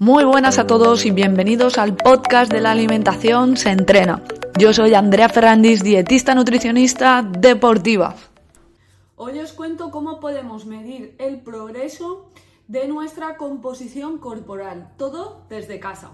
Muy buenas a todos y bienvenidos al podcast de la alimentación se entrena. Yo soy Andrea Ferrandis, dietista nutricionista deportiva. Hoy os cuento cómo podemos medir el progreso de nuestra composición corporal, todo desde casa.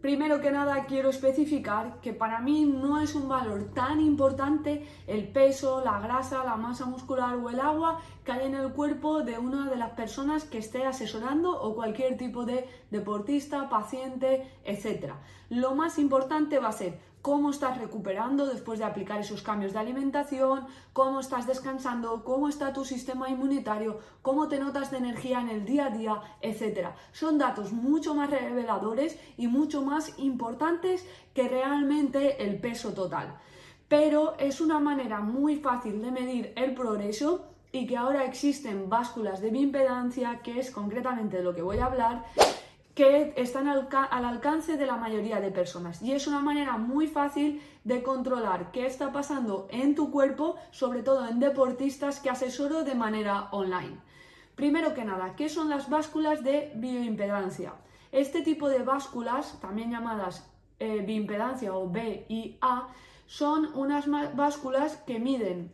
Primero que nada quiero especificar que para mí no es un valor tan importante el peso, la grasa, la masa muscular o el agua que hay en el cuerpo de una de las personas que esté asesorando o cualquier tipo de deportista, paciente, etc. Lo más importante va a ser cómo estás recuperando después de aplicar esos cambios de alimentación, cómo estás descansando, cómo está tu sistema inmunitario, cómo te notas de energía en el día a día, etc. Son datos mucho más reveladores y mucho más importantes que realmente el peso total. Pero es una manera muy fácil de medir el progreso y que ahora existen básculas de bioimpedancia, que es concretamente de lo que voy a hablar, que están al, alcance de la mayoría de personas. Y es una manera muy fácil de controlar qué está pasando en tu cuerpo, sobre todo en deportistas que asesoro de manera online. Primero que nada, ¿qué son las básculas de bioimpedancia? Este tipo de básculas, también llamadas eh, bioimpedancia o BIA, son unas básculas que miden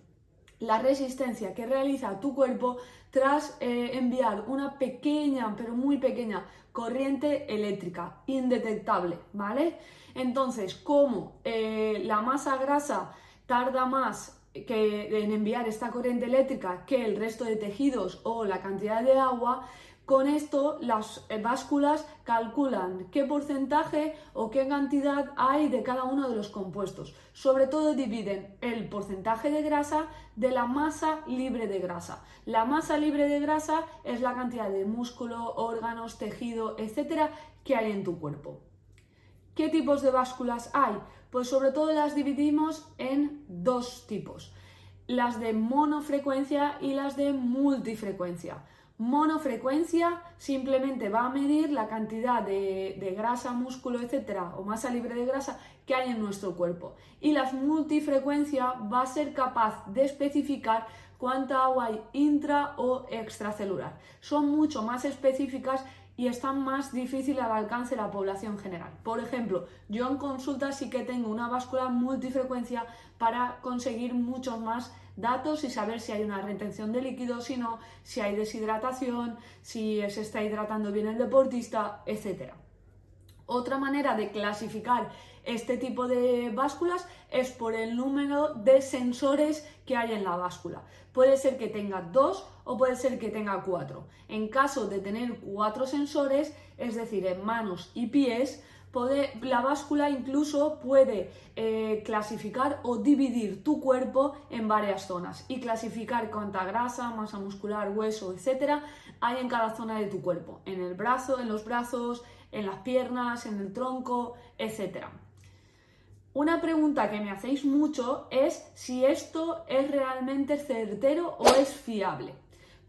la resistencia que realiza tu cuerpo tras eh, enviar una pequeña, pero muy pequeña corriente eléctrica, indetectable, ¿vale? Entonces, como eh, la masa grasa tarda más que en enviar esta corriente eléctrica que el resto de tejidos o la cantidad de agua, con esto las básculas calculan qué porcentaje o qué cantidad hay de cada uno de los compuestos. Sobre todo dividen el porcentaje de grasa de la masa libre de grasa. La masa libre de grasa es la cantidad de músculo, órganos, tejido, etcétera, que hay en tu cuerpo. ¿Qué tipos de básculas hay? Pues sobre todo las dividimos en dos tipos, las de monofrecuencia y las de multifrecuencia. Monofrecuencia simplemente va a medir la cantidad de, grasa, músculo, etcétera, o masa libre de grasa que hay en nuestro cuerpo. Y las multifrecuencia va a ser capaz de especificar cuánta agua hay intra o extracelular. Son mucho más específicas y están más difíciles al alcance de la población general. Por ejemplo, yo en consulta sí que tengo una báscula multifrecuencia para conseguir muchos más datos y saber si hay una retención de líquidos, si no, si hay deshidratación, si se está hidratando bien el deportista, etc. Otra manera de clasificar este tipo de básculas es por el número de sensores que hay en la báscula. Puede ser que tenga dos o puede ser que tenga cuatro. En caso de tener cuatro sensores, es decir, en manos y pies, la báscula incluso puede eh, clasificar o dividir tu cuerpo en varias zonas y clasificar cuánta grasa, masa muscular, hueso, etcétera, hay en cada zona de tu cuerpo, en el brazo, en los brazos, en las piernas, en el tronco, etcétera. Una pregunta que me hacéis mucho es si esto es realmente certero o es fiable.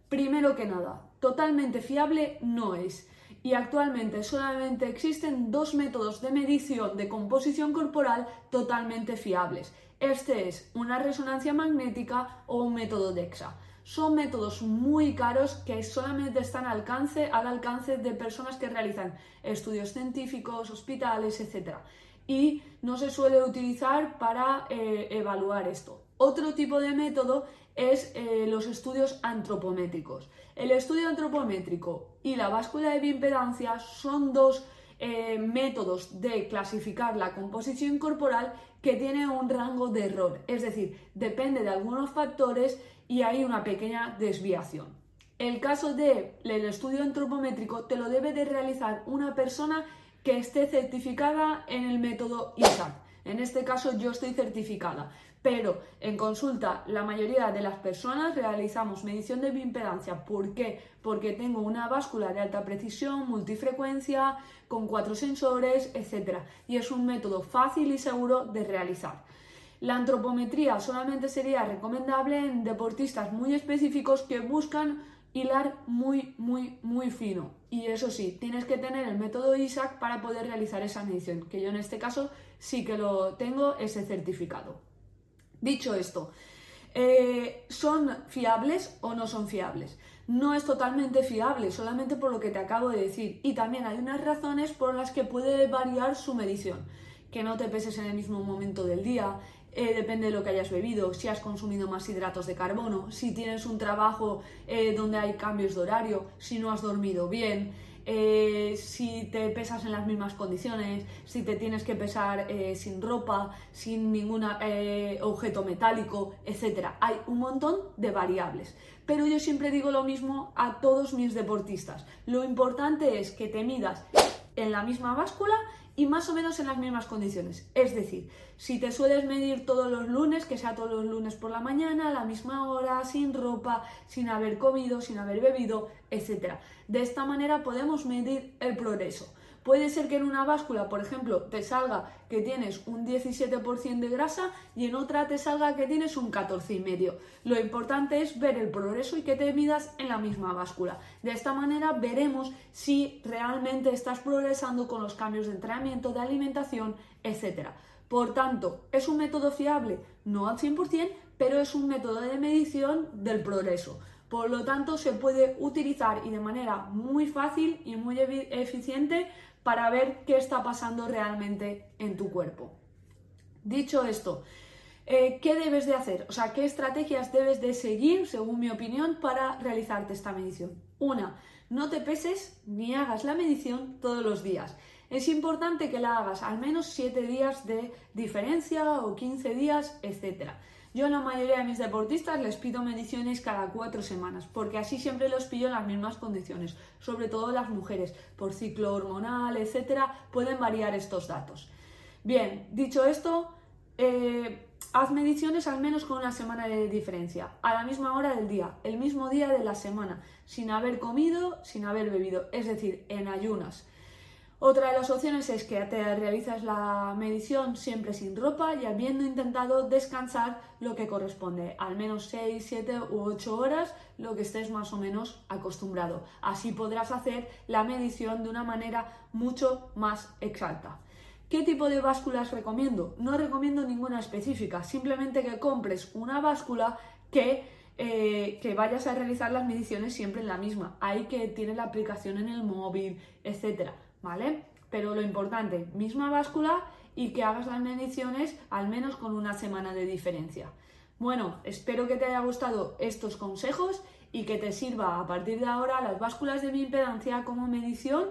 Primero que nada, totalmente fiable no es y actualmente solamente existen dos métodos de medición de composición corporal totalmente fiables. Este es una resonancia magnética o un método DEXA. Son métodos muy caros que solamente están al alcance, al alcance de personas que realizan estudios científicos, hospitales, etc. Y no se suele utilizar para eh, evaluar esto. Otro tipo de método es eh, los estudios antropométricos. El estudio antropométrico y la báscula de bioimpedancia son dos eh, métodos de clasificar la composición corporal que tiene un rango de error, es decir, depende de algunos factores y hay una pequeña desviación. El caso del estudio antropométrico te lo debe de realizar una persona que esté certificada en el método ISAC. En este caso yo estoy certificada, pero en consulta la mayoría de las personas realizamos medición de bioimpedancia. ¿Por qué? Porque tengo una báscula de alta precisión, multifrecuencia, con cuatro sensores, etc. Y es un método fácil y seguro de realizar. La antropometría solamente sería recomendable en deportistas muy específicos que buscan hilar muy, muy, muy fino. Y eso sí, tienes que tener el método ISAC para poder realizar esa medición, que yo en este caso sí que lo tengo ese certificado. Dicho esto, eh, ¿son fiables o no son fiables? no es totalmente fiable, solamente por lo que te acabo de decir. Y también hay unas razones por las que puede variar su medición. Que no te peses en el mismo momento del día, eh, depende de lo que hayas bebido, si has consumido más hidratos de carbono, si tienes un trabajo eh, donde hay cambios de horario, si no has dormido bien. Eh, si te pesas en las mismas condiciones, si te tienes que pesar sin ropa, sin ningún objeto metálico, etc. Hay un montón de variables. Pero yo siempre digo lo mismo a todos mis deportistas. Lo importante es que te midas en la misma báscula y más o menos en las mismas condiciones. Es decir, si te sueles medir todos los lunes, que sea todos los lunes por la mañana, a la misma hora, sin ropa, sin haber comido, sin haber bebido, etc. De esta manera podemos medir el progreso. Puede ser que en una báscula, por ejemplo, te salga que tienes un 17% de grasa y en otra te salga que tienes un 14,5%. Lo importante es ver el progreso y que te midas en la misma báscula. De esta manera veremos si realmente estás progresando con los cambios de entrenamiento, de alimentación, etc. Por tanto, ¿es un método fiable? No al 100%, pero es un método de medición del progreso. Por lo tanto, se puede utilizar y de manera muy fácil y muy eficiente para ver qué está pasando realmente en tu cuerpo. Dicho esto, eh, ¿qué debes de hacer? O sea, ¿qué estrategias debes de seguir, según mi opinión, para realizarte esta medición? Una, no te peses ni hagas la medición todos los días. Es importante que la hagas al menos 7 días de diferencia o 15 días, etcétera. Yo a la mayoría de mis deportistas les pido mediciones cada cuatro semanas, porque así siempre los pillo en las mismas condiciones, sobre todo las mujeres, por ciclo hormonal, etcétera, pueden variar estos datos. Bien, dicho esto, eh, haz mediciones al menos con una semana de diferencia, a la misma hora del día, el mismo día de la semana, sin haber comido, sin haber bebido, es decir, en ayunas. Otra de las opciones es que te realizas la medición siempre sin ropa y habiendo intentado descansar lo que corresponde, al menos 6, 7 u 8 horas, lo que estés más o menos acostumbrado. Así podrás hacer la medición de una manera mucho más exacta. ¿Qué tipo de básculas recomiendo? No recomiendo ninguna específica, simplemente que compres una báscula que eh, que vayas a realizar las mediciones siempre en la misma. Hay que tiene la aplicación en el móvil, etcétera. ¿Vale? Pero lo importante, misma báscula y que hagas las mediciones al menos con una semana de diferencia. Bueno, espero que te haya gustado estos consejos y que te sirva a partir de ahora las básculas de mi impedancia como medición,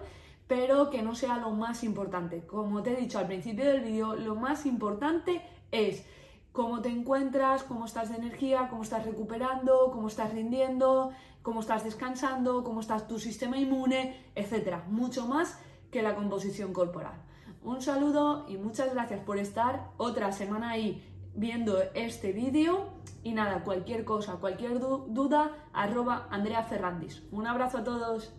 pero que no sea lo más importante. Como te he dicho al principio del vídeo, lo más importante es cómo te encuentras, cómo estás de energía, cómo estás recuperando, cómo estás rindiendo, cómo estás descansando, cómo está tu sistema inmune, etcétera. Mucho más que la composición corporal. Un saludo y muchas gracias por estar otra semana ahí viendo este vídeo. Y nada, cualquier cosa, cualquier duda, arroba Andrea Ferrandis. Un abrazo a todos.